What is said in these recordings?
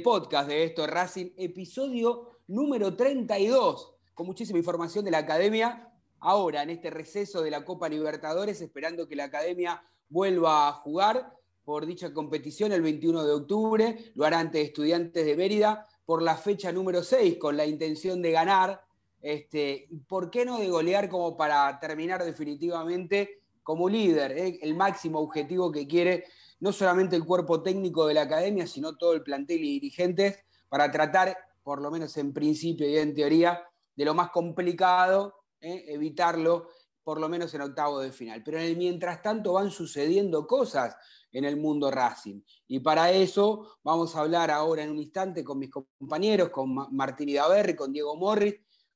Podcast de esto Racing, episodio número 32, con muchísima información de la academia. Ahora, en este receso de la Copa Libertadores, esperando que la academia vuelva a jugar por dicha competición el 21 de octubre, lo hará ante estudiantes de Mérida por la fecha número 6, con la intención de ganar. Este, ¿Por qué no de golear como para terminar definitivamente como líder? Eh? El máximo objetivo que quiere no solamente el cuerpo técnico de la academia, sino todo el plantel y dirigentes, para tratar, por lo menos en principio y en teoría, de lo más complicado, ¿eh? evitarlo, por lo menos en octavo de final. Pero mientras tanto van sucediendo cosas en el mundo Racing. Y para eso vamos a hablar ahora en un instante con mis compañeros, con Martín Idaverri, con Diego Morris,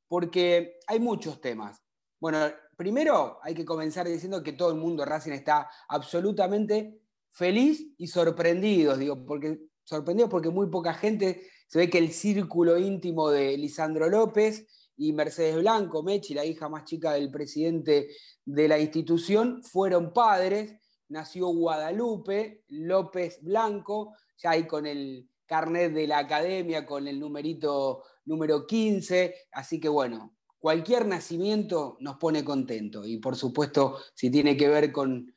porque hay muchos temas. Bueno, primero hay que comenzar diciendo que todo el mundo Racing está absolutamente feliz y sorprendidos, digo, porque sorprendidos porque muy poca gente, se ve que el círculo íntimo de Lisandro López y Mercedes Blanco, Mechi, la hija más chica del presidente de la institución, fueron padres, nació Guadalupe López Blanco, ya ahí con el carnet de la academia, con el numerito número 15, así que bueno, cualquier nacimiento nos pone contento. Y por supuesto si tiene que ver con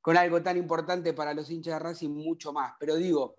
con algo tan importante para los hinchas de Racing, mucho más. Pero digo,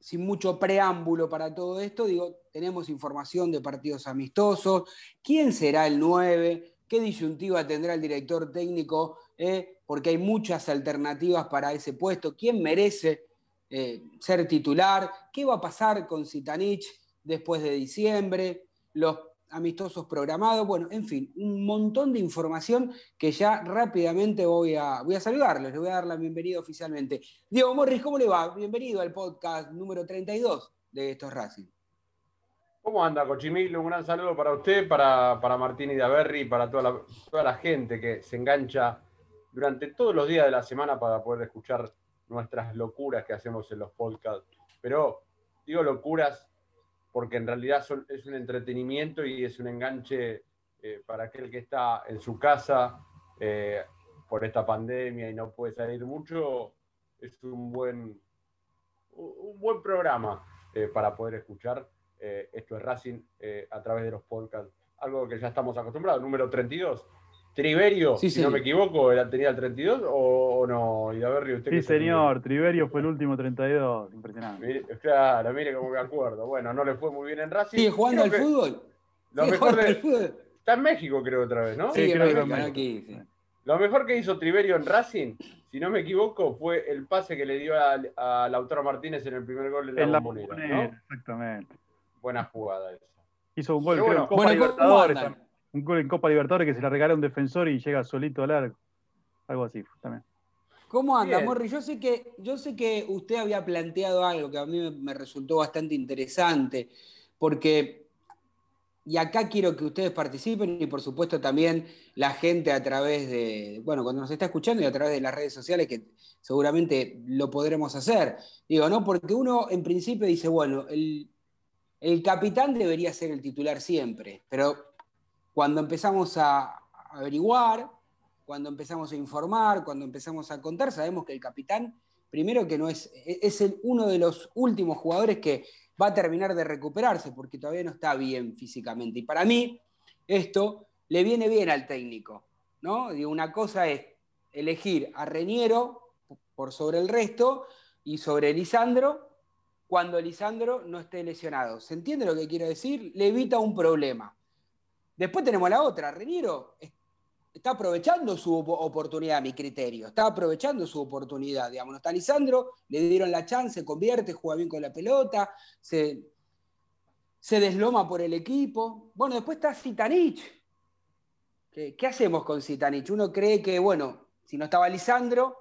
sin mucho preámbulo para todo esto, digo, tenemos información de partidos amistosos, quién será el 9, qué disyuntiva tendrá el director técnico, eh, porque hay muchas alternativas para ese puesto, quién merece eh, ser titular, qué va a pasar con Zitanich después de diciembre, los amistosos programados, bueno, en fin, un montón de información que ya rápidamente voy a, voy a saludarles, les voy a dar la bienvenida oficialmente. Diego Morris, ¿cómo le va? Bienvenido al podcast número 32 de Estos Racing. ¿Cómo anda, Cochimilo? Un gran saludo para usted, para, para Martín y Daverri, para toda toda la gente que se engancha durante todos los días de la semana para poder escuchar nuestras locuras que hacemos en los podcasts. Pero digo locuras porque en realidad es un entretenimiento y es un enganche eh, para aquel que está en su casa, eh, por esta pandemia y no puede salir mucho, es un buen, un buen programa eh, para poder escuchar. Eh, esto es Racing eh, a través de los podcasts, algo que ya estamos acostumbrados, número 32. Triverio, si no me equivoco, tenía el 32 o, no, usted Sí, señor, Triverio fue el último 32, impresionante. claro, mire cómo me acuerdo. Bueno, no le fue muy bien en Racing. ¿Sigue jugando al fútbol? Lo mejor de, Está en México, creo, otra vez, ¿no? Sí, creo que aquí, sí. Lo mejor que hizo Triverio en Racing, si no me equivoco, fue el pase que le dio a, Lautaro Martínez en el primer gol de la, Bombonera, ¿no? Exactamente. Buena jugada esa. Hizo un gol en Copa Libertadores. Un gol en Copa Libertadores que se le regala a un defensor y llega solito al arco. Algo así también. ¿Cómo anda, Morri? Yo sé, que, yo sé que usted había planteado algo que a mí me resultó bastante interesante, porque y acá quiero que ustedes participen y por supuesto también la gente a través de, bueno, cuando nos está escuchando y a través de las redes sociales, que seguramente lo podremos hacer. Digo, ¿no? Porque uno en principio dice, bueno, el, capitán debería ser el titular siempre, pero cuando empezamos a averiguar, cuando empezamos a informar, cuando empezamos a contar, sabemos que el capitán, primero que no es, es el, uno de los últimos jugadores que va a terminar de recuperarse porque todavía no está bien físicamente. Y para mí, esto le viene bien al técnico. ¿no? una cosa es elegir a Reñero por sobre el resto y sobre Lisandro cuando Lisandro no esté lesionado. ¿Se entiende lo que quiero decir? Le evita un problema. Después tenemos la otra. Reñero está aprovechando su oportunidad, a mi criterio. Está aprovechando su oportunidad. Digamos, no está Lisandro, le dieron la chance, convierte, juega bien con la pelota, se, se desloma por el equipo. Bueno, después está Zitanich. ¿Qué, ¿Qué, hacemos con Zitanich? Uno cree que, bueno, si no estaba Lisandro,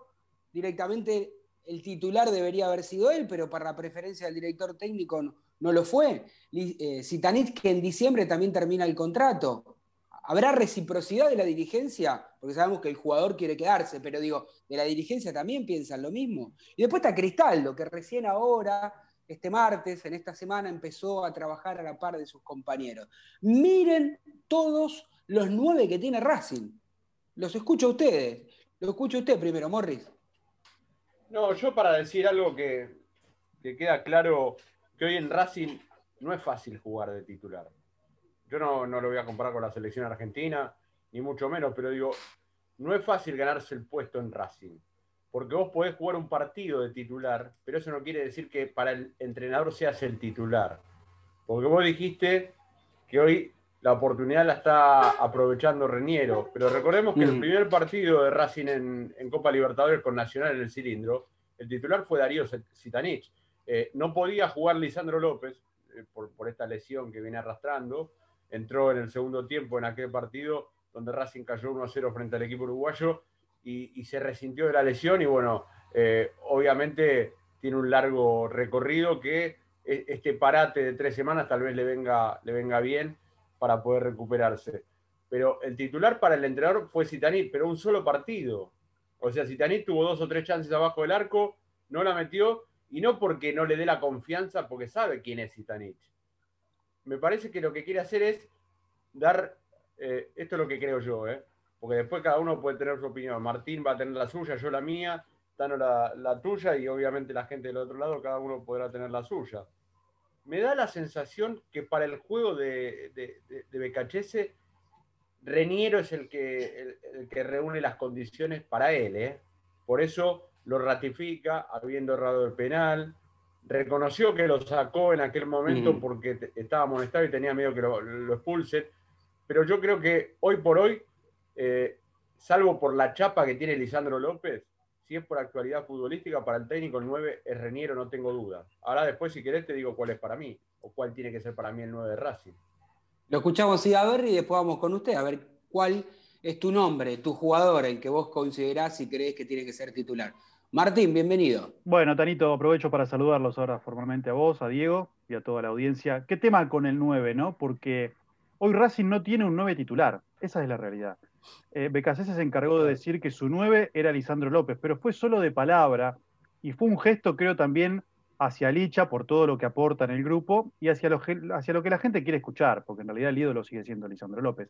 directamente el titular debería haber sido él, pero para la preferencia del director técnico no, lo fue. Eh, Zitanich, que en diciembre también termina el contrato. ¿Habrá reciprocidad de la dirigencia? Porque sabemos que el jugador quiere quedarse, pero digo, de la dirigencia también piensan lo mismo. Y después está Cristaldo, que recién ahora, este martes, en esta semana, empezó a trabajar a la par de sus compañeros. Miren todos los nueve que tiene Racing. Los escucho a ustedes. Lo escucho usted primero, Morris. No, yo para decir algo que, que queda claro, que hoy en Racing no es fácil jugar de titular yo no, lo voy a comparar con la selección argentina, ni mucho menos, pero digo, no es fácil ganarse el puesto en Racing. Porque vos podés jugar un partido de titular, pero eso no quiere decir que para el entrenador seas el titular. Porque vos dijiste que hoy la oportunidad la está aprovechando Reñero. Pero recordemos que el primer partido de Racing en, Copa Libertadores con Nacional en el cilindro, el titular fue Darío Sitanich. Eh, no podía jugar Lisandro López eh, por, por, esta lesión que viene arrastrando entró en el segundo tiempo en aquel partido donde Racing cayó 1-0 frente al equipo uruguayo y, se resintió de la lesión y bueno, eh, obviamente tiene un largo recorrido que e, este parate de tres semanas tal vez le venga, le venga bien para poder recuperarse. Pero el titular para el entrenador fue Zitanit, pero un solo partido. O sea, Zitanit tuvo dos o tres chances abajo del arco, no la metió, y no porque no le dé la confianza, porque sabe quién es Zitanit me parece que lo que quiere hacer es dar, eh, esto es lo que creo yo, eh, porque después cada uno puede tener su opinión. Martín va a tener la suya, yo la mía, Tano la, tuya y obviamente la gente del otro lado, cada uno podrá tener la suya. Me da la sensación que para el juego de, de, de, Reniero es el que, el, que reúne las condiciones para él. ¿eh? Por eso lo ratifica, habiendo errado el penal, reconoció que lo sacó en aquel momento porque estaba molestado y tenía miedo que lo, lo, expulsen. Pero yo creo que hoy por hoy, eh, salvo por la chapa que tiene Lisandro López, si es por actualidad futbolística, para el técnico el 9 es Reniero, no tengo duda. Ahora después, si querés, te digo cuál es para mí, o cuál tiene que ser para mí el 9 de Racing. Lo escuchamos a ver y después vamos con usted, a ver cuál es tu nombre, tu jugador, el que vos considerás y crees que tiene que ser titular. Martín, bienvenido. Bueno, Tanito, aprovecho para saludarlos ahora formalmente a vos, a Diego y a toda la audiencia. ¿Qué tema con el 9, no? Porque hoy Racing no tiene un 9 titular. Esa es la realidad. Eh, se encargó de decir que su 9 era Lisandro López, pero fue solo de palabra y fue un gesto, creo, también hacia Licha por todo lo que aporta en el grupo y hacia lo, hacia lo que la gente quiere escuchar, porque en realidad el ídolo sigue siendo Lisandro López.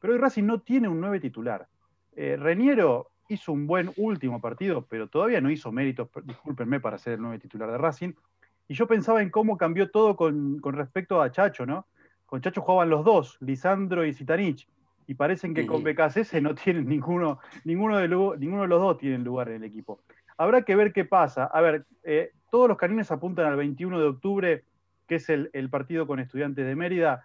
Pero hoy Racing no tiene un 9 titular. Eh, Reniero hizo un buen último partido, pero todavía no hizo méritos, discúlpenme, para ser el nuevo titular de Racing. Y yo pensaba en cómo cambió todo con, respecto a Chacho, ¿no? Con Chacho jugaban los dos, Lisandro y Zitanich, y parecen que con BKC no tienen ninguno, ninguno de, ninguno de los dos tienen lugar en el equipo. Habrá que ver qué pasa. A ver, eh, todos los canines apuntan al 21 de octubre, que es el, partido con estudiantes de Mérida.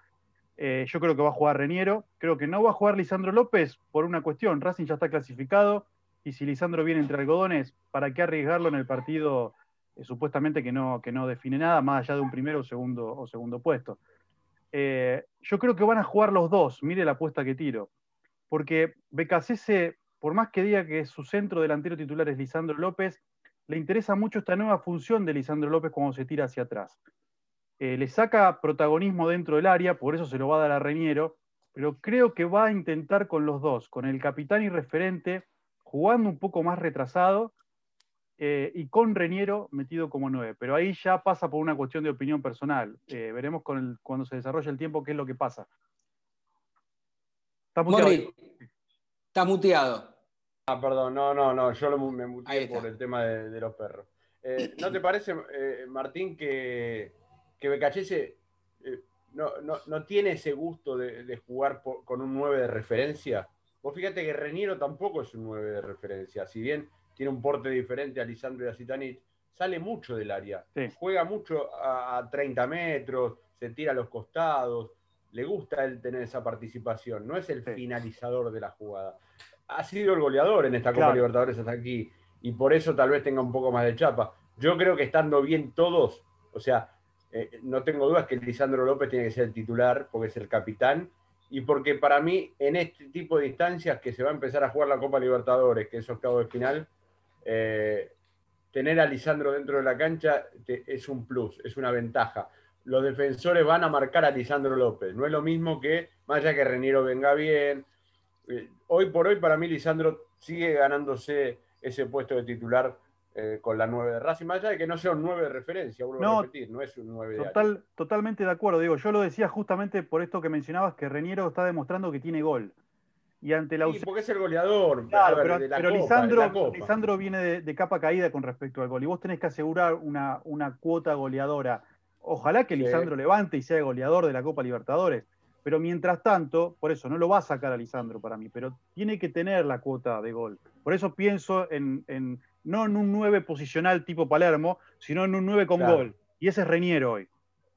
Eh, yo creo que va a jugar Reniero. Creo que no va a jugar Lisandro López por una cuestión. Racing ya está clasificado. Y si Lisandro viene entre algodones, ¿para qué arriesgarlo en el partido eh, supuestamente que no, que no define nada, más allá de un primero o segundo, o segundo puesto? Yo creo que van a jugar los dos. Mire la apuesta que tiro. Porque BKC por más que diga que su centro delantero titular es Lisandro López, le interesa mucho esta nueva función de Lisandro López cuando se tira hacia atrás. Eh, le saca protagonismo dentro del área, por eso se lo va a dar a Reñero, pero creo que va a intentar con los dos, con el capitán y referente, jugando un poco más retrasado eh, y con Reñero metido como nueve. Pero ahí ya pasa por una cuestión de opinión personal. Eh, veremos cuando se desarrolle el tiempo qué es lo que pasa. Está muteado. Está muteado. Ah, perdón, no, no, no, yo me muteé por el tema de, los perros. Eh, ¿No te parece, eh, Martín, que, que Becachese eh, no, tiene ese gusto de, jugar con un 9 de referencia? Vos fíjate que Reniero tampoco es un 9 de referencia, si bien tiene un porte diferente a Lisandro y a Citanich, sale mucho del área, juega mucho a, 30 metros, se tira a los costados, le gusta él tener esa participación, no es el finalizador de la jugada. Ha sido el goleador en esta Copa Libertadores hasta aquí y por eso tal vez tenga un poco más de chapa. Yo creo que estando bien todos, o sea, eh, no tengo dudas que Lisandro López tiene que ser el titular porque es el capitán y porque para mí en este tipo de instancias que se va a empezar a jugar la Copa Libertadores, que es octavo de final, eh, tener a Lisandro dentro de la cancha es un plus, es una ventaja. Los defensores van a marcar a Lisandro López. No es lo mismo que, más allá que Reniero venga bien, eh, hoy por hoy para mí Lisandro sigue ganándose ese puesto de titular eh, con la 9 de Racing, más allá de que no sea un 9 de referencia, vuelvo no, a repetir, no es un 9 de total, Totalmente de acuerdo, digo, yo lo decía justamente por esto que mencionabas, que Reniero está demostrando que tiene gol. Y ante la sí, porque es el goleador. pero, Lisandro, viene de, capa caída con respecto al gol. Y vos tenés que asegurar una, una cuota goleadora. Ojalá que Lisandro levante y sea goleador de la Copa Libertadores. Pero mientras tanto, por eso no lo va a sacar a Lisandro para mí, pero tiene que tener la cuota de gol. Por eso pienso en, no en un 9 posicional tipo Palermo, sino en un 9 con gol. Y ese es Reñero hoy.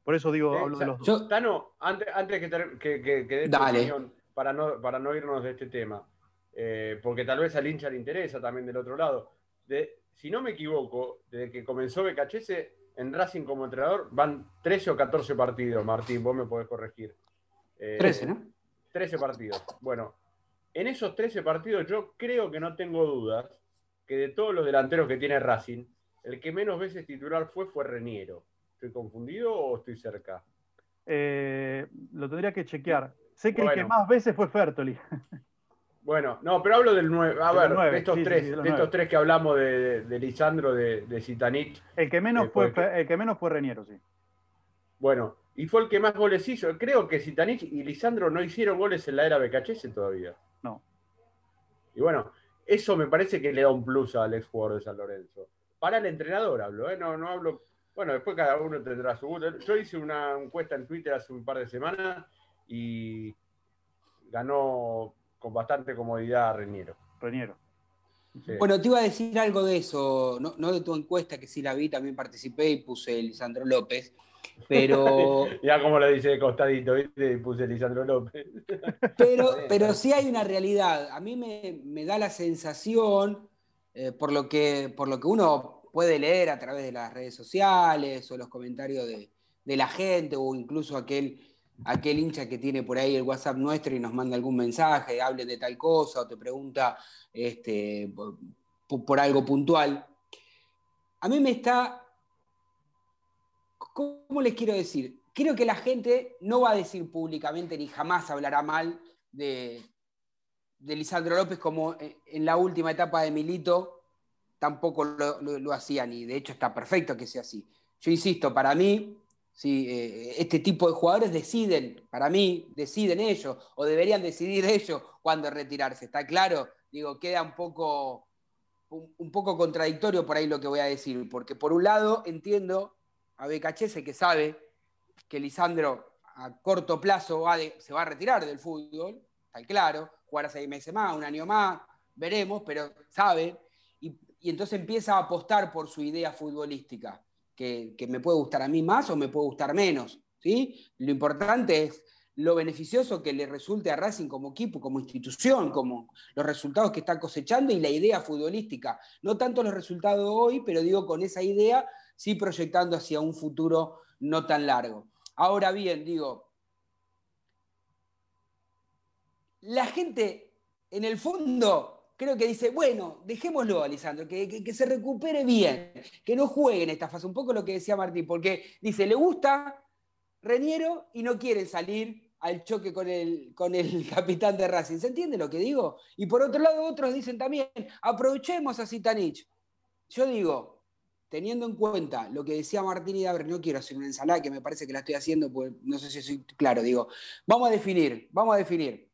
Por eso digo, hablo de los dos. Tano, antes, antes que, que, que, dé opinión, para no, para no irnos de este tema, eh, porque tal vez al hincha le interesa también del otro lado. De, si no me equivoco, desde que comenzó Becachese en Racing como entrenador, van 13 o 14 partidos, Martín, vos me podés corregir. 13, eh, ¿no? 13 partidos. Bueno, en esos 13 partidos yo creo que no tengo dudas que de todos los delanteros que tiene Racing, el que menos veces titular fue fue Reniero. ¿Estoy confundido o estoy cerca? Eh, lo tendría que chequear. Sé que el que más veces fue Fertoli. Bueno, no, pero hablo del 9. A ver, de, estos, tres, de, estos tres que hablamos de, Lisandro, de, de Zitanich. El que menos, fue, el que menos fue Reniero, sí. Bueno, y fue el que más goles hizo. Creo que Zitanich y Lisandro no hicieron goles en la era BKHS todavía. No. Y bueno, eso me parece que le da un plus al ex jugador de San Lorenzo. Para el entrenador hablo, ¿eh? no, no hablo. Bueno, después cada uno tendrá su gusto. Yo hice una encuesta en Twitter hace un par de semanas y ganó con bastante comodidad Reñero. Reñero. Bueno, te iba a decir algo de eso, no, no, de tu encuesta, que sí la vi, también participé y puse Lisandro López. Pero. ya como lo dice de costadito, ¿viste? Puse Lisandro López. pero, pero sí hay una realidad. A mí me, da la sensación, eh, por, lo que, por lo que uno puede leer a través de las redes sociales o los comentarios de, la gente o incluso aquel, aquel hincha que tiene por ahí el WhatsApp nuestro y nos manda algún mensaje, hable de tal cosa o te pregunta este, por algo puntual. A mí me está ¿cómo les quiero decir? Creo que la gente no va a decir públicamente ni jamás hablará mal de, Lisandro López como en la última etapa de Milito tampoco lo, hacían y de hecho está perfecto que sea así. Yo insisto, para mí, si eh, este tipo de jugadores deciden, para mí, deciden ellos o deberían decidir ellos cuándo retirarse. Está claro, digo, queda un poco, un, poco contradictorio por ahí lo que voy a decir, porque por un lado entiendo a Becachese que sabe que Lisandro a corto plazo se va a retirar del fútbol, está claro, jugar seis meses más, un año más, veremos, pero sabe, y, entonces empieza a apostar por su idea futbolística, que, me puede gustar a mí más o me puede gustar menos. ¿sí? Lo importante es lo beneficioso que le resulte a Racing como equipo, como institución, como los resultados que está cosechando y la idea futbolística. No tanto los resultados hoy, pero digo con esa idea, sí proyectando hacia un futuro no tan largo. Ahora bien, digo, la gente en el fondo creo que dice, bueno, dejémoslo, Alisandro, que, que, se recupere bien, que no juegue en esta fase. Un poco lo que decía Martín, porque dice, le gusta Reniero y no quiere salir al choque con el, con el capitán de Racing. ¿Se entiende lo que digo? Y por otro lado, otros dicen también, aprovechemos a Zitanich. Yo digo, teniendo en cuenta lo que decía Martín y Dabre, no quiero hacer una ensalada que me parece que la estoy haciendo, pues no sé si soy claro, digo, vamos a definir, vamos a definir.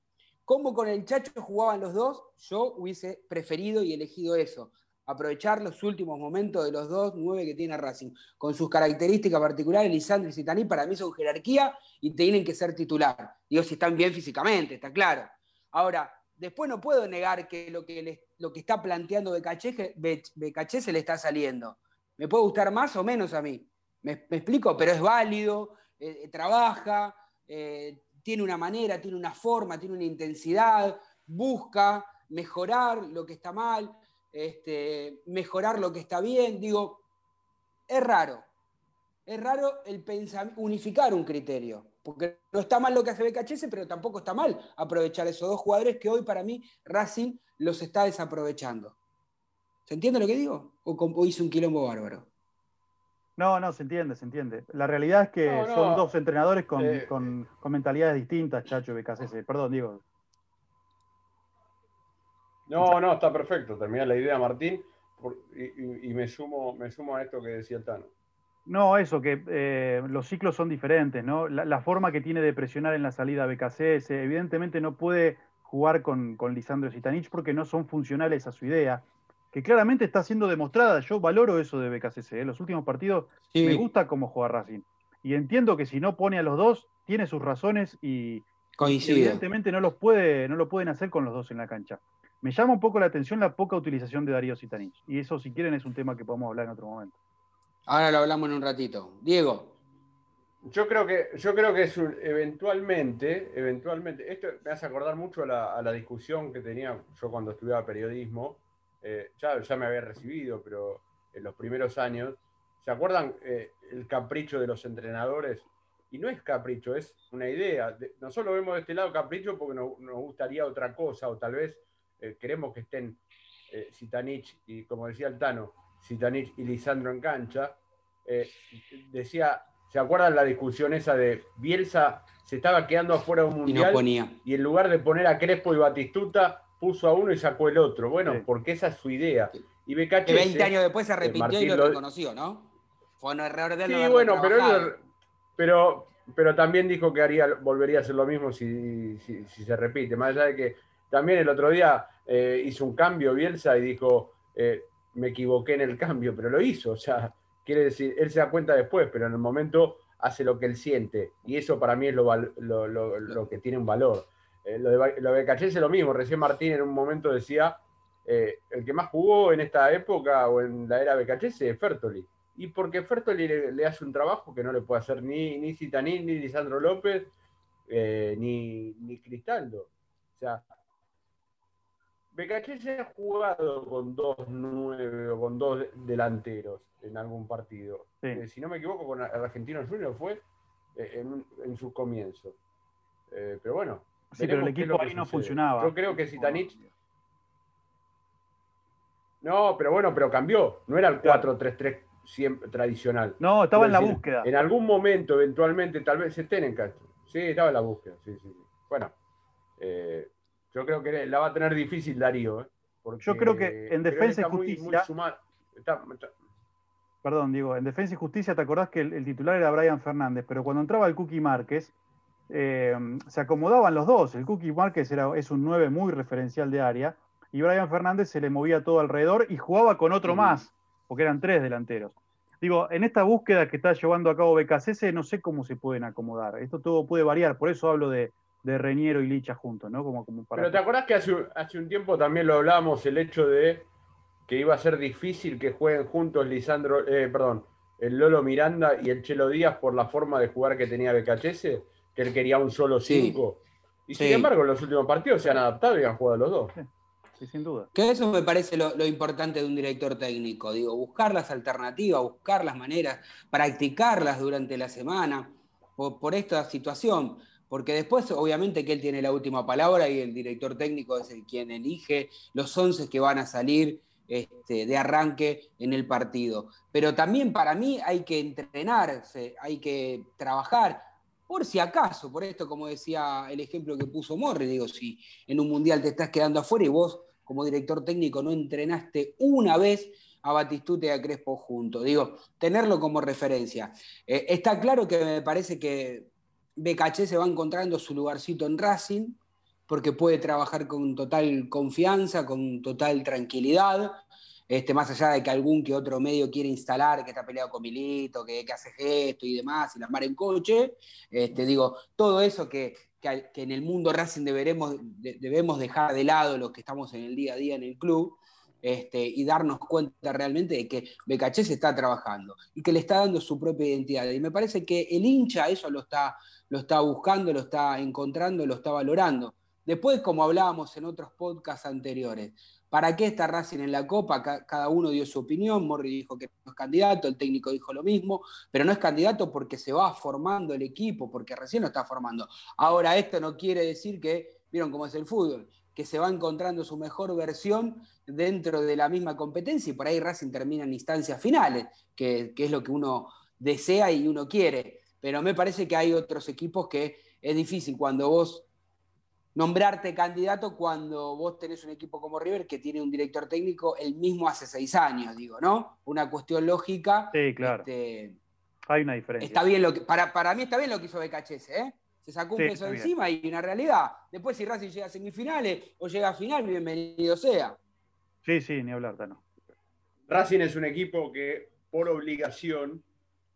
¿Cómo con el Chacho jugaban los dos? Yo hubiese preferido y elegido eso aprovechar los últimos momentos de los dos nueve que tiene Racing, con sus características particulares, Lisandro y Citaní, para mí son jerarquía y tienen que ser titular. Digo, si están bien físicamente, está claro. Ahora, después no puedo negar que lo que, está planteando Becaché, se le está saliendo. Me puede gustar más o menos a mí. Me, explico, pero es válido, eh, trabaja, eh, tiene una manera, tiene una forma, tiene una intensidad, busca mejorar lo que está mal este, mejorar lo que está bien. Digo, es raro. Es raro el unificar un criterio. Porque no está mal lo que hace BKHS, pero tampoco está mal aprovechar esos dos jugadores que hoy para mí Racing los está desaprovechando. ¿Se entiende lo que digo? ¿O, hice un quilombo bárbaro? No, no, se entiende, se entiende. La realidad es que son dos entrenadores con, eh, con, mentalidades distintas, Chacho y. Perdón, digo. No, no, está perfecto. Termina la idea, Martín, y, me, sumo, me sumo a esto que decía el Tano. No, eso, que eh, los ciclos son diferentes, ¿no? La, forma que tiene de presionar en la salida BKCS, evidentemente no puede jugar con, con Lisandro Zitanich porque no son funcionales a su idea, que claramente está siendo demostrada. Yo valoro eso de BKCS. En ¿eh? los últimos partidos me gusta cómo juega Racing. Y entiendo que si no pone a los dos, tiene sus razones y, evidentemente no, los puede, no lo pueden hacer con los dos en la cancha. Me llama un poco la atención la poca utilización de Darío Sitanich. Y eso, si quieren, es un tema que podemos hablar en otro momento. Ahora lo hablamos en un ratito. Diego. Yo creo que, yo creo que es eventualmente, eventualmente, esto me hace acordar mucho a la, discusión que tenía yo cuando estudiaba periodismo. Eh, ya, ya me había recibido, pero en los primeros años, ¿se acuerdan eh, el capricho de los entrenadores? Y no es capricho, es una idea. Nosotros vemos de este lado capricho porque nos gustaría otra cosa, o tal vez eh, queremos que estén Zitanich y, como decía el Tano, Zitanich y Lisandro en cancha. Decía, ¿se acuerdan la discusión esa de Bielsa se estaba quedando afuera de un mundial y, en lugar de poner a Crespo y Batistuta, puso a uno y sacó el otro? Bueno, porque esa es su idea. Y que 20 años después se arrepintió y lo, reconoció, ¿no? Fue un error de él. Sí, bueno, pero, pero, pero también dijo que haría, volvería a hacer lo mismo si, si se repite. Más allá de que también el otro día eh, hizo un cambio Bielsa y dijo, eh, me equivoqué en el cambio, pero lo hizo. O sea, quiere decir, él se da cuenta después, pero en el momento hace lo que él siente. Y eso para mí es lo, que tiene un valor. Eh, lo de, lo es lo mismo. Recién Martín en un momento decía, el que más jugó en esta época o en la era Becachese es Fertoli. Y porque Fertoli le, hace un trabajo que no le puede hacer ni, ni Citaní, ni Lisandro López, ni, ni Cristaldo. O sea, se ha jugado con dos nueve o con dos delanteros en algún partido. Eh, si no me equivoco, con Argentino Junior fue eh, en, su comienzo. Eh, pero bueno. Sí, pero el equipo ahí no funcionaba. Yo creo que Zitanich. No, pero bueno, pero cambió. No era el 4-3-3 tradicional. No, estaba en la búsqueda. En algún momento, eventualmente, tal vez estén en Castro. Sí, estaba en la búsqueda. Sí, sí, sí. Bueno. Yo creo que la va a tener difícil Darío. ¿eh? Yo creo que en Defensa y Justicia. Perdón, digo, en Defensa y Justicia te acordás que el, titular era Brian Fernández, pero cuando entraba el Cookie Márquez, eh, se acomodaban los dos. El Cookie Márquez era, es un 9 muy referencial de área, y Brian Fernández se le movía todo alrededor y jugaba con otro más, porque eran tres delanteros. Digo, en esta búsqueda que está llevando a cabo BKCS, no sé cómo se pueden acomodar. Esto todo puede variar, por eso hablo de, de Reñero y Licha juntos, ¿no? Como, como Pero ¿te acordás que hace, hace un tiempo también lo hablábamos, el hecho de que iba a ser difícil que jueguen juntos Lisandro, eh, perdón, el Lolo Miranda y el Chelo Díaz por la forma de jugar que tenía BKHS, que él quería un solo cinco. Y sin embargo, en los últimos partidos se han adaptado y han jugado los dos. Sí, sin duda. Que eso me parece lo, importante de un director técnico, digo, buscar las alternativas, buscar las maneras, practicarlas durante la semana por, por esta situación porque después obviamente que él tiene la última palabra y el director técnico es el quien elige los once que van a salir este, de arranque en el partido. Pero también para mí hay que entrenarse, hay que trabajar, por si acaso, por esto como decía el ejemplo que puso Morri, digo, si en un mundial te estás quedando afuera y vos como director técnico no entrenaste una vez a Batistuta y a Crespo juntos, digo, tenerlo como referencia. Eh, está claro que me parece que BKC se va encontrando su lugarcito en Racing, porque puede trabajar con total confianza, con total tranquilidad, este, más allá de que algún que otro medio quiere instalar, que está peleado con Milito, que, hace gesto y demás, y la mar en coche, este, digo, todo eso que, en el mundo Racing deberemos, debemos dejar de lado los que estamos en el día a día en el club, este, y darnos cuenta realmente de que BKC se está trabajando y que le está dando su propia identidad. Y me parece que el hincha eso lo está, lo está buscando, lo está encontrando, lo está valorando. Después, como hablábamos en otros podcasts anteriores, ¿para qué está Racing en la Copa? Cada uno dio su opinión, Morri dijo que no es candidato, el técnico dijo lo mismo, pero no es candidato porque se va formando el equipo, porque recién lo está formando. Ahora, esto no quiere decir que, vieron cómo es el fútbol, que se va encontrando su mejor versión dentro de la misma competencia y por ahí Racing termina en instancias finales, que, que es lo que uno desea y uno quiere. Pero me parece que hay otros equipos que es difícil cuando vos nombrarte candidato cuando vos tenés un equipo como River que tiene un director técnico el mismo hace seis años, digo, ¿no? Una cuestión lógica. Sí, claro. Este, Hay una diferencia. Está bien lo que, para, para mí está bien lo que hizo BKHS, ¿eh? Se sacó un peso encima y una realidad. Después, si Racing llega a semifinales o llega a final, bienvenido sea. Sí, sí, ni hablar, no. Racing es un equipo que, por obligación,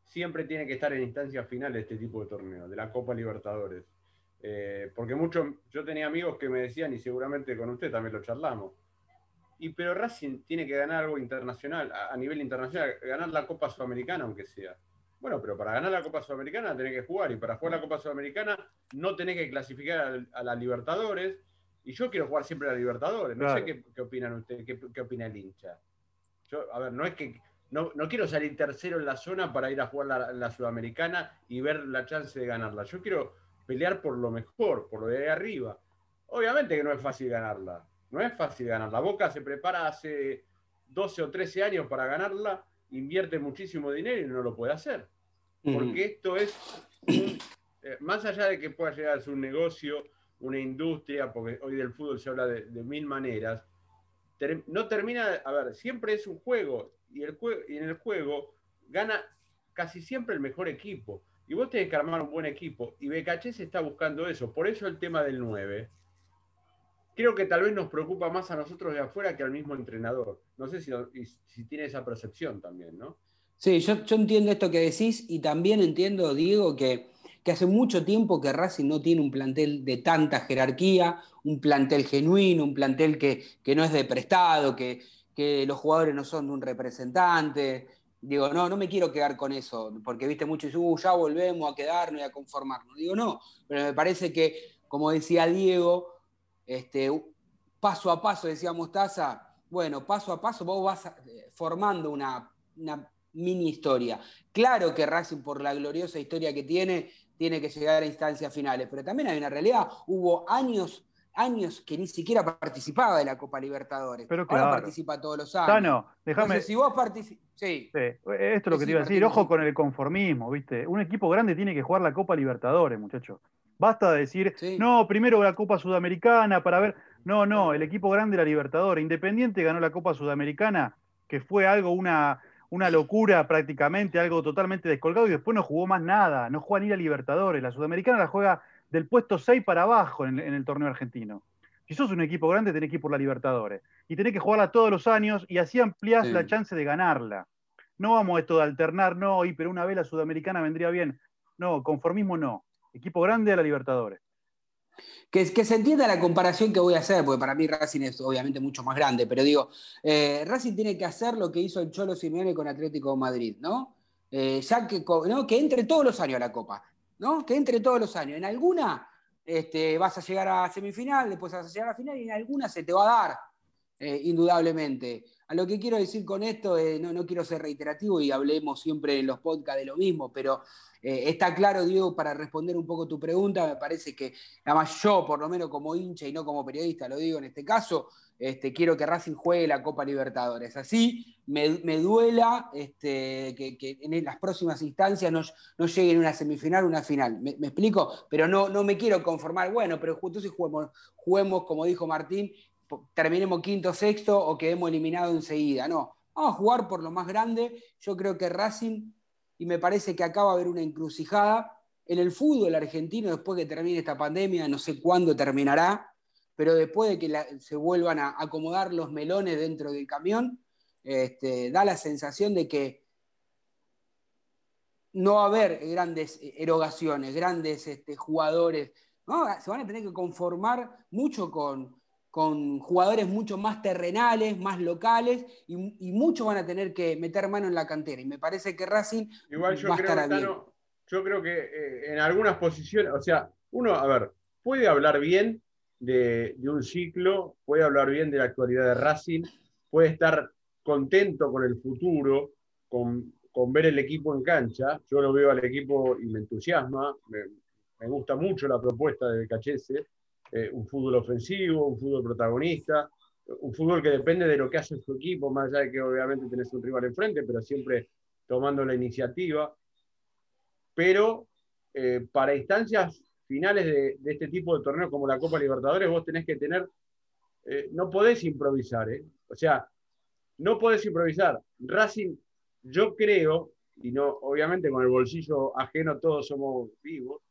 siempre tiene que estar en instancias finales de este tipo de torneos, de la Copa Libertadores. Eh, porque muchos, yo tenía amigos que me decían, y seguramente con usted también lo charlamos, y pero Racing tiene que ganar algo internacional, a, nivel internacional, ganar la Copa Sudamericana, aunque sea. Bueno, pero para ganar la Copa Sudamericana tenés que jugar, y para jugar la Copa Sudamericana no tenés que clasificar a, la Libertadores, y yo quiero jugar siempre a la Libertadores. No sé qué, opinan ustedes, qué, opina el hincha. Yo, a ver, no es que no, quiero salir tercero en la zona para ir a jugar la, la, Sudamericana y ver la chance de ganarla. Yo quiero pelear por lo mejor, por lo de ahí arriba. Obviamente que no es fácil ganarla, no es fácil ganarla. Boca se prepara hace 12 o 13 años para ganarla, invierte muchísimo dinero y no lo puede hacer. Porque esto es, eh, más allá de que pueda llegar a ser un negocio, una industria, porque hoy del fútbol se habla de, mil maneras, no termina, a ver, siempre es un juego y, el y en el juego gana casi siempre el mejor equipo. Y vos tenés que armar un buen equipo. Y se está buscando eso. Por eso el tema del 9. Creo que tal vez nos preocupa más a nosotros de afuera que al mismo entrenador. No sé si, si tiene esa percepción también, ¿no? Sí, yo, entiendo esto que decís y también entiendo, Diego, que, hace mucho tiempo que Racing no tiene un plantel de tanta jerarquía, un plantel genuino, un plantel que, no es de prestado, que, que los jugadores no son de un representante, Digo, no, no me quiero quedar con eso, porque viste mucho, uh, ya volvemos a quedarnos y a conformarnos. Digo, no, pero me parece que, como decía Diego, este, paso a paso, decía Mostaza, bueno, paso a paso vos vas eh, formando una, una mini historia. Claro que Racing, por la gloriosa historia que tiene, tiene que llegar a instancias finales, pero también hay una realidad, hubo años años que ni siquiera participaba de la Copa Libertadores. Pero claro. Ahora participa todos los años. no, déjame. si vos participas. Sí. Esto es lo que te iba a decir. Ojo con el conformismo, ¿viste? Un equipo grande tiene que jugar la Copa Libertadores, muchachos. Basta de decir, no, primero la Copa Sudamericana para ver. No, no, el equipo grande la Libertadores. Independiente ganó la Copa Sudamericana, que fue algo, una, una locura prácticamente, algo totalmente descolgado, y después no jugó más nada. No juega ni la Libertadores. La Sudamericana la juega del puesto 6 para abajo en, el torneo argentino. Si sos un equipo grande, tenés que ir por la Libertadores. Y tenés que jugarla todos los años y así ampliás la chance de ganarla. No vamos a esto de alternar, no, y pero una vela sudamericana vendría bien. No, conformismo no. Equipo grande a la Libertadores. Que, que, se entienda la comparación que voy a hacer, porque para mí Racing es obviamente mucho más grande, pero digo, eh, Racing tiene que hacer lo que hizo el Cholo Simeone con Atlético de Madrid, ¿no? Eh, ya que, ¿no? que entre todos los años a la Copa, Que entre todos los años. En alguna este, vas a llegar a semifinal, después vas a llegar a final y en alguna se te va a dar, eh, indudablemente. A lo que quiero decir con esto, no, no, quiero ser reiterativo y hablemos siempre en los podcasts de lo mismo, pero eh, está claro, Diego, para responder un poco tu pregunta, me parece que, además yo, por lo menos como hincha y no como periodista, lo digo en este caso, este, quiero que Racing juegue la Copa Libertadores. Así me, duela este, que, en las próximas instancias no, no llegue en una semifinal una final. ¿Me, explico? Pero no, no me quiero conformar. Bueno, pero si juguemos, juguemos, como dijo Martín, terminemos quinto, sexto o quedemos eliminados enseguida. No, vamos a jugar por lo más grande. Yo creo que Racing, y me parece que acá va a haber una encrucijada. En el fútbol argentino, después que termine esta pandemia, no sé cuándo terminará, pero después de que se vuelvan a acomodar los melones dentro del camión, este, da la sensación de que no va a haber grandes erogaciones, grandes este, jugadores. Se van a tener que conformar mucho con, con jugadores mucho más terrenales, más locales, y, muchos van a tener que meter mano en la cantera. Y me parece que Racing Igual yo va a estar bien. yo creo que eh, en algunas posiciones, o sea, uno, a ver, puede hablar bien de, un ciclo, puede hablar bien de la actualidad de Racing, puede estar contento con el futuro, con, ver el equipo en cancha. Yo lo veo al equipo y me entusiasma, me, gusta mucho la propuesta de Cachese, eh, un fútbol ofensivo, un fútbol protagonista, un fútbol que depende de lo que hace su equipo, más allá de que obviamente tenés un rival enfrente, pero siempre tomando la iniciativa. Pero eh, para instancias finales de, este tipo de torneos como la Copa Libertadores, vos tenés que tener, eh, no podés improvisar, ¿eh? O sea, no podés improvisar. Racing, yo creo, y no, obviamente con el bolsillo ajeno todos somos vivos,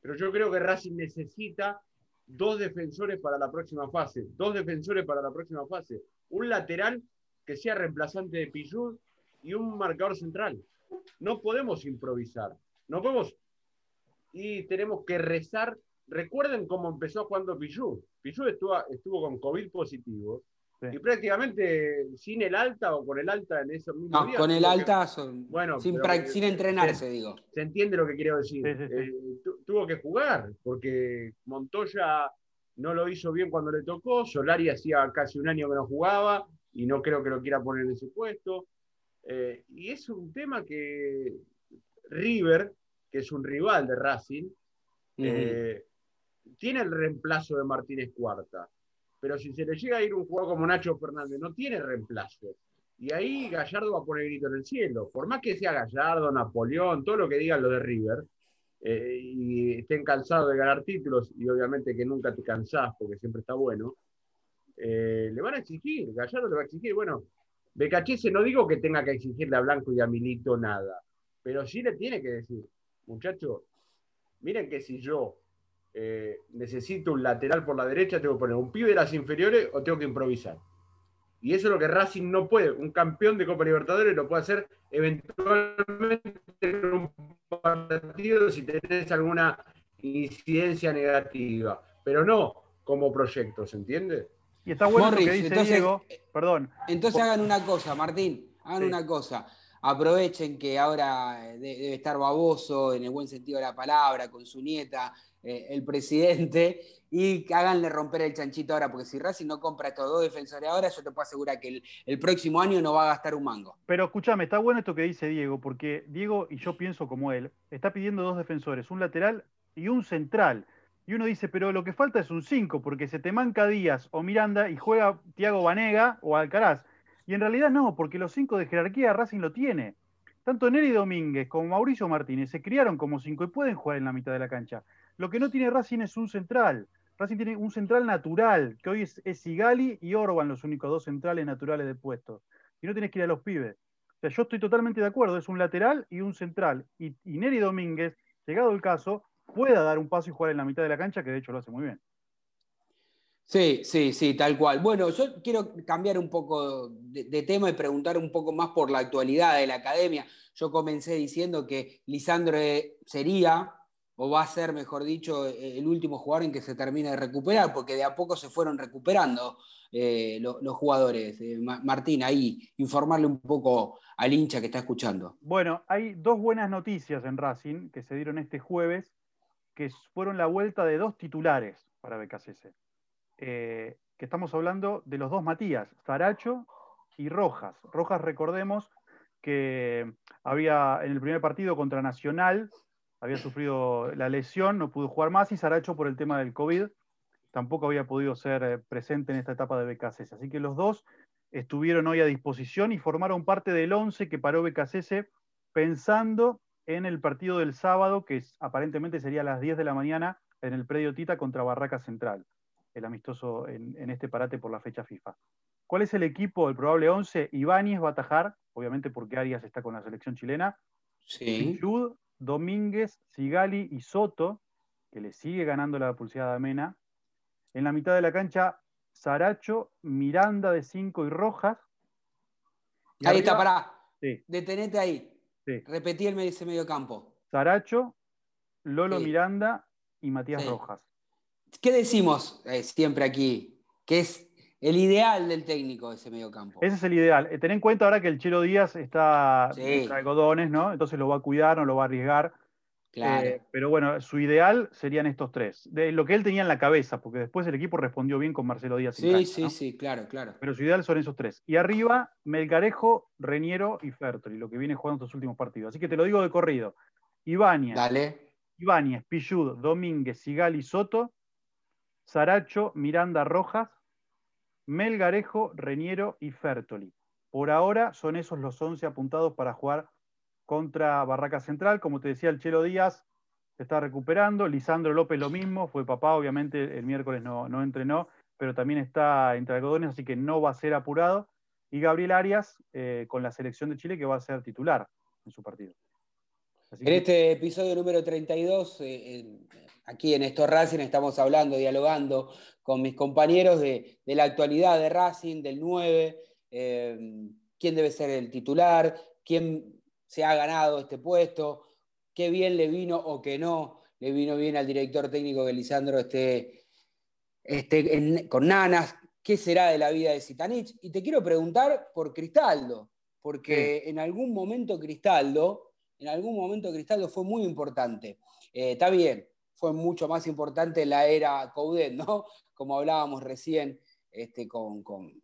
pero yo creo que Racing necesita dos defensores para la próxima fase, dos defensores para la próxima fase, un lateral que sea reemplazante de Pichud y un marcador central. No podemos improvisar, no podemos y tenemos que rezar. Recuerden cómo empezó Pichu. Pichu estuvo, estuvo con COVID positivo y prácticamente sin el alta o con el alta en esos mismos no, Con el alta, bueno, sin, sin entrenarse, digo. Se entiende lo que quiero decir. Eh, tuvo que jugar porque Montoya no lo hizo bien cuando le tocó. Solari hacía casi un año que no jugaba y no creo que lo quiera poner en su puesto. Eh, y es un tema que River que es un rival de Racing, eh, tiene el reemplazo de Martínez Cuarta. Pero si se le llega a ir un jugador como Nacho Fernández, no tiene reemplazo. Y ahí Gallardo va a poner grito en el cielo. Por más que sea Gallardo, Napoleón, todo lo que digan lo de River, eh, y estén cansados de ganar títulos, y obviamente que nunca te cansás porque siempre está bueno, eh, le van a exigir, Gallardo le va a exigir. Bueno, Becachese no digo que tenga que exigirle a Blanco y a Milito nada, pero sí le tiene que decir, muchachos, miren que si yo eh, necesito un lateral por la derecha, tengo que poner un pibe de las inferiores o tengo que improvisar. Y eso es lo que Racing no puede. Un campeón de Copa Libertadores lo puede hacer eventualmente en un partido si tenés alguna incidencia negativa, pero no como proyecto, ¿se entiende? Y está bueno lo que dice Diego, perdón. Entonces hagan una cosa, Martín, hagan una cosa aprovechen que ahora eh, debe estar baboso, en el buen sentido de la palabra, con su nieta, eh, el presidente, y háganle romper el chanchito ahora, porque si Racing no compra estos dos defensores ahora, yo te puedo asegurar que el, próximo año no va a gastar un mango. Pero escúchame, está bueno esto que dice Diego, porque Diego, y yo pienso como él, está pidiendo dos defensores, un lateral y un central. Y uno dice, pero lo que falta es un 5, porque se te manca Díaz o Miranda y juega Tiago Vanega o Alcaraz. Y en realidad no, porque los cinco de jerarquía Racing lo tiene. Tanto Neri Domínguez como Mauricio Martínez se criaron como cinco y pueden jugar en la mitad de la cancha. Lo que no tiene Racing es un central. Racing tiene un central natural, que hoy es, Sigali y Orban los únicos dos centrales naturales de puestos. Y no tienes que ir a los pibes. O sea, yo estoy totalmente de acuerdo, es un lateral y un central. Y, y Neri Domínguez, llegado el caso, pueda dar un paso y jugar en la mitad de la cancha, que de hecho lo hace muy bien. Sí, sí, sí, tal cual. Bueno, yo quiero cambiar un poco de, tema y preguntar un poco más por la actualidad de la academia. Yo comencé diciendo que Lisandro sería, o va a ser, mejor dicho, el último jugador en que se termine de recuperar, porque de a poco se fueron recuperando eh, los, jugadores. Eh, Martín, ahí, informarle un poco al hincha que está escuchando. Bueno, hay dos buenas noticias en Racing que se dieron este jueves, que fueron la vuelta de dos titulares para BKCS. Eh, que estamos hablando de los dos Matías, Zaracho y Rojas. Rojas, recordemos que había en el primer partido contra Nacional, había sufrido la lesión, no pudo jugar más, y Zaracho por el tema del COVID tampoco había podido ser eh, presente en esta etapa de BKCS. Así que los dos estuvieron hoy a disposición y formaron parte del 11 que paró BKCS pensando en el partido del sábado, que aparentemente sería a las 10 de la mañana en el predio Tita contra Barraca Central el amistoso en, este parate por la fecha FIFA. ¿Cuál es el equipo, el probable 11? Ibáñez va a atajar, obviamente porque Arias está con la selección chilena. Sí. Domínguez, Sigali y Soto, que le sigue ganando la pulseada a Mena. En la mitad de la cancha, Saracho, Miranda de 5 y Rojas. ahí está, pará. Detenete ahí. Repetí el ese medio campo. Saracho, Lolo Miranda y Matías Rojas. ¿Qué decimos eh, siempre aquí? Que es el ideal del técnico ese medio campo. Ese es el ideal. Eh, ten en cuenta ahora que el Chelo Díaz está sí. algodones, ¿no? Entonces lo va a cuidar, no lo va a arriesgar. Claro. Eh, pero bueno, su ideal serían estos tres. De lo que él tenía en la cabeza, porque después el equipo respondió bien con Marcelo Díaz. Sí, sí, sí, claro, claro. Pero su ideal son esos tres. Y arriba, Melgarejo, Reñero y Fertoli, lo que viene jugando estos últimos partidos. Así que te lo digo de corrido. Ibáñez, Dale. Ibáñez, Pillud, Domínguez, Sigal y Soto Saracho, Miranda Rojas, Melgarejo, Reñero y Fertoli. Por ahora son esos los 11 apuntados para jugar contra Barraca Central. Como te decía, el Chelo Díaz se está recuperando. Lisandro López lo mismo, fue papá, obviamente el miércoles no, no entrenó, pero también está entre algodones, así que no va a ser apurado. Y Gabriel Arias eh, con la selección de Chile que va a ser titular en su partido. en este episodio número 32, eh, aquí en Esto Racing estamos hablando, dialogando con mis compañeros de, la actualidad de Racing, del 9, eh, quién debe ser el titular, quién se ha ganado este puesto, qué bien le vino o qué no le vino bien al director técnico que Lisandro esté, con Nanas, qué será de la vida de Zitanich. Y te quiero preguntar por Cristaldo, porque en algún momento Cristaldo, en algún momento Cristaldo fue muy importante. Eh, está bien, fue mucho más importante la era Coudet, ¿no? Como hablábamos recién, este, con,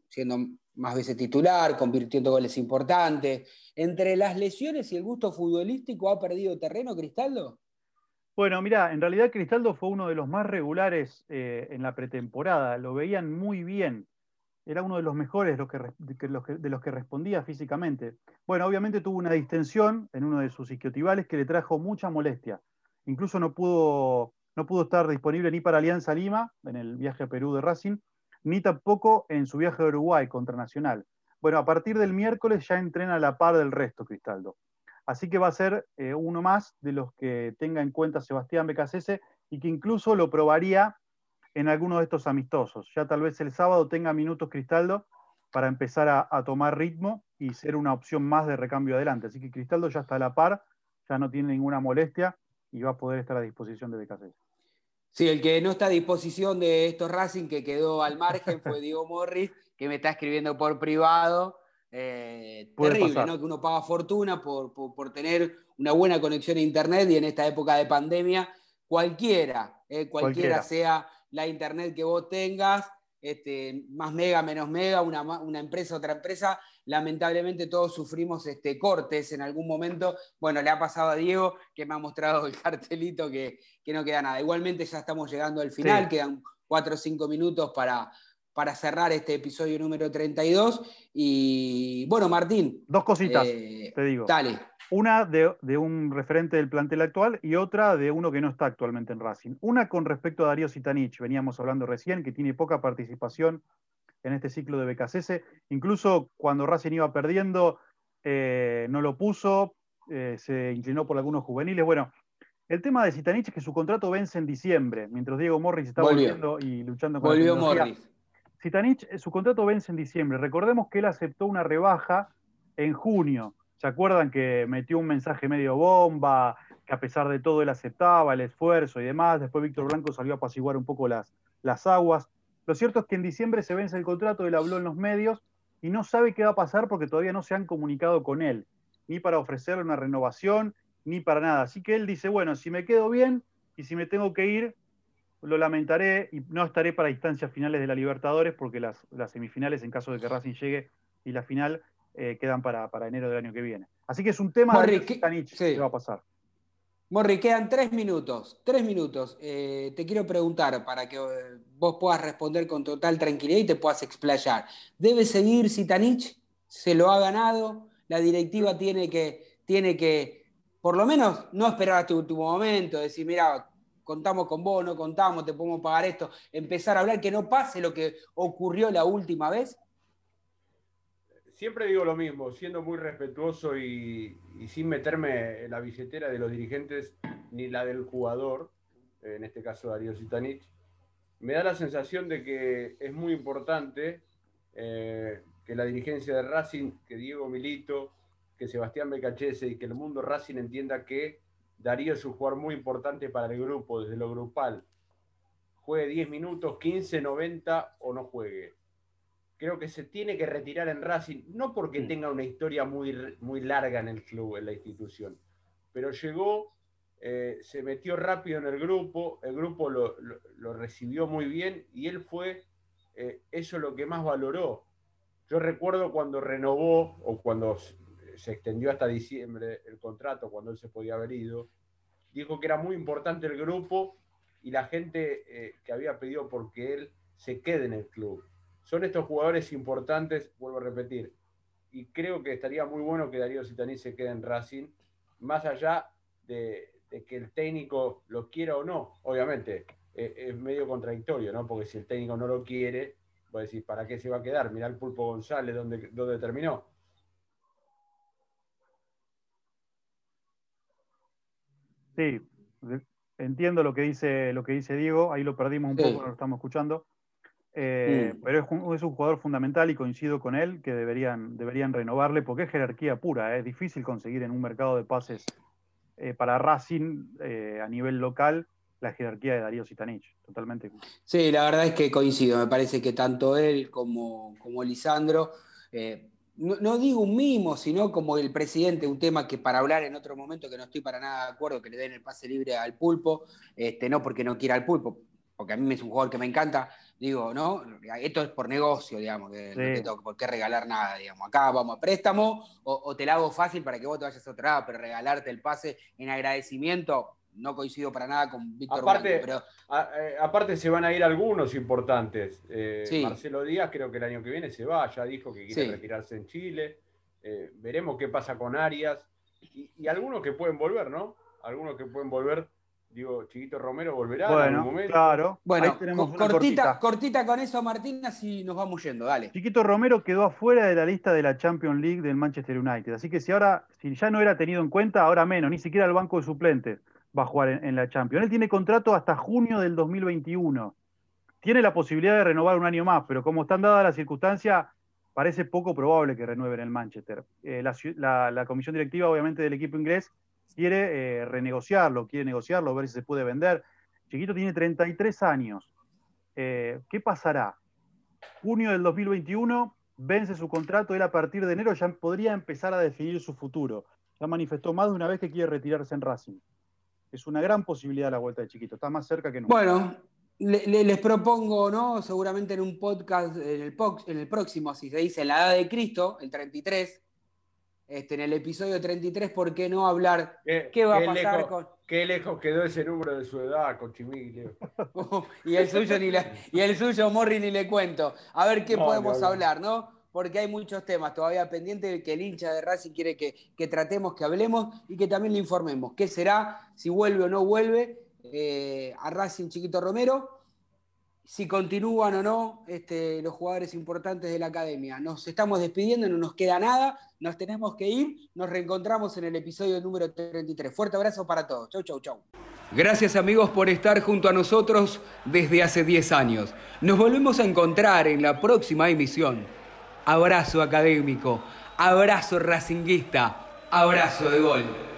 siendo más veces titular, convirtiendo goles importantes. ¿Entre las lesiones y el gusto futbolístico ha perdido terreno Cristaldo? Bueno, mira, en realidad Cristaldo fue uno de los más regulares eh, en la pretemporada, lo veían muy bien, era uno de los mejores de los que respondía físicamente. Bueno, obviamente tuvo una distensión en uno de sus isquiotibales que le trajo mucha molestia incluso no pudo, no pudo estar disponible ni para Alianza Lima en el viaje a Perú de Racing, ni tampoco en su viaje a Uruguay contra Nacional. Bueno, a partir del miércoles ya entrena a la par del resto, Cristaldo. Así que va a ser eh, uno más de los que tenga en cuenta Sebastián Becasese y que incluso lo probaría en alguno de estos amistosos. Ya tal vez el sábado tenga minutos Cristaldo para empezar a, a, tomar ritmo y ser una opción más de recambio adelante. Así que Cristaldo ya está a la par, ya no tiene ninguna molestia y va a poder estar a disposición de BKC. Sí, el que no está a disposición de estos Racing que quedó al margen fue Diego Morris, que me está escribiendo por privado. Eh, terrible, ¿no? Que uno paga fortuna por, tener una buena conexión a Internet y en esta época de pandemia, cualquiera, eh, cualquiera, sea la Internet que vos tengas, este, más mega, menos mega, una, una empresa, otra empresa, lamentablemente todos sufrimos este, cortes en algún momento. Bueno, le ha pasado a Diego que me ha mostrado el cartelito que, no queda nada. Igualmente ya estamos llegando al final, quedan cuatro o cinco minutos para, para cerrar este episodio número 32. Y bueno, Martín. Dos cositas, eh, te digo. Dale. Una de, de, un referente del plantel actual y otra de uno que no está actualmente en Racing. Una con respecto a Darío Sitanich, veníamos hablando recién, que tiene poca participación en este ciclo de BKCS. Incluso cuando Racing iba perdiendo, eh, no lo puso, eh, se inclinó por algunos juveniles. Bueno, El tema de Zitanich es que su contrato vence en diciembre, mientras Diego Morris está volviendo y luchando con Volvió Morris. Zitanich, su contrato vence en diciembre. Recordemos que él aceptó una rebaja en junio. ¿Se acuerdan que metió un mensaje medio bomba? Que a pesar de todo él aceptaba el esfuerzo y demás. Después Víctor Blanco salió a apaciguar un poco las, las aguas. Lo cierto es que en diciembre se vence el contrato, él habló en los medios y no sabe qué va a pasar porque todavía no se han comunicado con él, ni para ofrecerle una renovación, ni para nada. Así que él dice, bueno, si me quedo bien y si me tengo que ir, lo lamentaré y no estaré para instancias finales de la Libertadores porque las, semifinales, en caso de que Racing llegue, y la final eh, quedan para, enero del año que viene. Así que es un tema de ¿qué, va a pasar. Morri, quedan tres minutos, tres minutos. Eh, te quiero preguntar para que eh, vos puedas responder con total tranquilidad y te puedas explayar. ¿Debe seguir Sitanich? ¿Se lo ha ganado? La directiva tiene que, tiene que por lo menos, no esperar a tu último momento, decir, mira, contamos con vos, no contamos, te podemos pagar esto, empezar a hablar, que no pase lo que ocurrió la última vez? Siempre digo lo mismo, siendo muy respetuoso y, sin meterme en la billetera de los dirigentes ni la del jugador, en este caso Darío Sitanich, me da la sensación de que es muy importante eh, que la dirigencia de Racing, que Diego Milito, que Sebastián Becachese y que el mundo Racing entienda que Darío es un jugador muy importante para el grupo, desde lo grupal. Juegue 10 minutos, 15, 90 o no juegue creo que se tiene que retirar en Racing, no porque tenga una historia muy, muy larga en el club, en la institución, pero llegó, eh, se metió rápido en el grupo, el grupo lo, recibió muy bien y él fue eh, eso lo que más valoró. Yo recuerdo cuando renovó o cuando se extendió hasta diciembre el contrato, cuando él se podía haber ido, dijo que era muy importante el grupo y la gente eh, que había pedido porque él se quede en el club son estos jugadores importantes, vuelvo a repetir, y creo que estaría muy bueno que Darío Citaní se quede en Racing, más allá de, que el técnico lo quiera o no. Obviamente, eh, es medio contradictorio, ¿no? Porque si el técnico no lo quiere, voy a decir, ¿para qué se va a quedar? Mirá el Pulpo González, ¿dónde, dónde terminó? Sí, entiendo lo que dice, lo que dice Diego, ahí lo perdimos un poco, lo estamos escuchando. Eh, pero es un, jugador fundamental y coincido con él que deberían, deberían renovarle porque es jerarquía pura. ¿eh? Es difícil conseguir en un mercado de pases eh, para Racing a nivel local la jerarquía de Darío Sitanich. Totalmente. Sí, la verdad es que coincido. Me parece que tanto él como, como Lisandro, no, no, digo un mimo, sino como el presidente, un tema que para hablar en otro momento que no estoy para nada de acuerdo, que le den el pase libre al pulpo, este, no porque no quiera al pulpo, porque a mí es un jugador que me encanta, digo, ¿no? Esto es por negocio, digamos, que no tengo por qué regalar nada, digamos. Acá vamos a préstamo o, te la hago fácil para que vos te vayas a otro lado, pero regalarte el pase en agradecimiento, no coincido para nada con Víctor aparte, pero... Eh, aparte se van a ir algunos importantes. Eh, Marcelo Díaz creo que el año que viene se va, ya dijo que quiere retirarse en Chile. Eh, veremos qué pasa con Arias. y algunos que pueden volver, ¿no? Algunos que pueden volver Digo, Chiquito Romero volverá en algún momento. Claro. Bueno, cortita, cortita, con eso, Martín, así nos vamos yendo, dale. Chiquito Romero quedó afuera de la lista de la Champions League del Manchester United. Así que si ahora, si ya no era tenido en cuenta, ahora menos, ni siquiera el banco de suplentes va a jugar en, la Champions. Él tiene contrato hasta junio del 2021. Tiene la posibilidad de renovar un año más, pero como están dadas las circunstancias, parece poco probable que renueve en el Manchester. Eh, la comisión directiva, obviamente, del equipo inglés quiere eh, renegociarlo, quiere negociarlo, ver si se puede vender. Chiquito tiene 33 años. Eh, ¿Qué pasará? Junio del 2021 vence su contrato, él a partir de enero ya podría empezar a definir su futuro. Ya manifestó más de una vez que quiere retirarse en Racing. Es una gran posibilidad la vuelta de Chiquito, está más cerca que nunca. Bueno, les propongo, ¿no? Seguramente en un podcast, en el, próximo, si se dice, la edad de Cristo, el 33, este, en el episodio 33, ¿por qué no hablar? ¿Qué, va a pasar con.? Qué lejos quedó ese número de su edad, con y el suyo ni y el suyo, Morri, ni le cuento. A ver qué podemos hablar, ¿no? Porque hay muchos temas todavía pendientes que el hincha de Racing quiere que, tratemos, que hablemos y que también le informemos. ¿Qué será? Si vuelve o no vuelve eh, a Racing Chiquito Romero. Si continúan o no este, los jugadores importantes de la academia. Nos estamos despidiendo, no nos queda nada, nos tenemos que ir. Nos reencontramos en el episodio número 33. Fuerte abrazo para todos. Chau, chau, chau. Gracias amigos por estar junto a nosotros desde hace 10 años. Nos volvemos a encontrar en la próxima emisión. Abrazo académico, abrazo racinguista, abrazo de gol.